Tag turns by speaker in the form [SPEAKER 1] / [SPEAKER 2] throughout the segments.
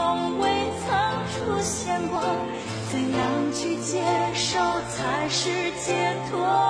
[SPEAKER 1] 从未曾出现过。怎样去接受才是解脱？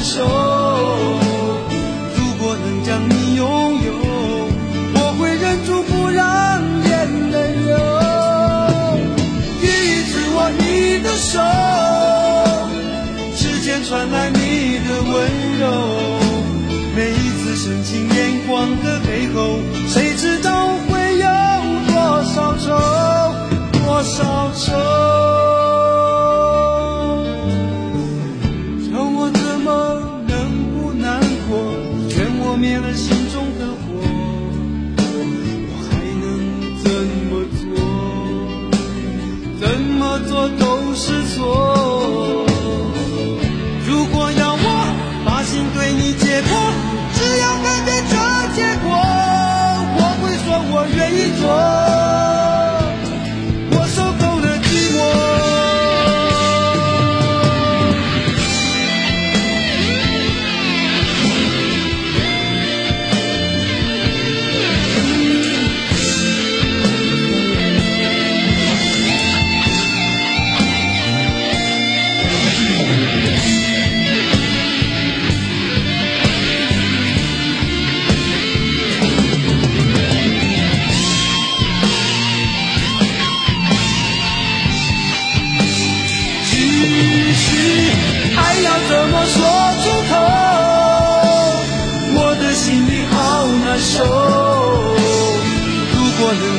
[SPEAKER 2] 手，如果能将你拥有，我会忍住不让眼泪流。第一次握你的手，指尖传来你的温柔。每一次深情眼光的背后，谁？做都是错。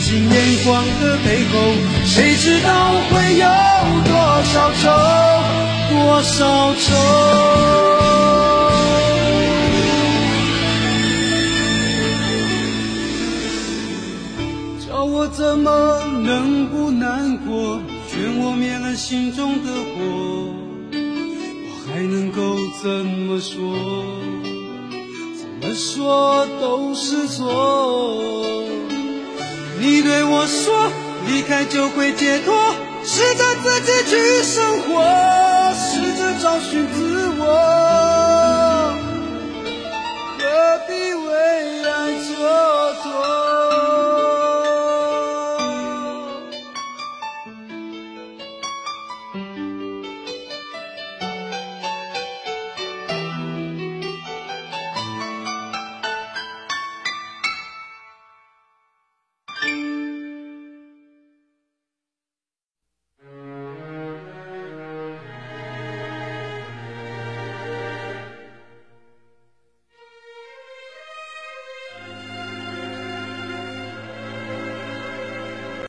[SPEAKER 2] 情眼光的背后，谁知道会有多少愁，多少愁。叫我怎么能不难过？劝我灭了心中的火，我还能够怎么说？怎么说都是错。你对我说离开就会解脱试着自己去生活试着找寻自我。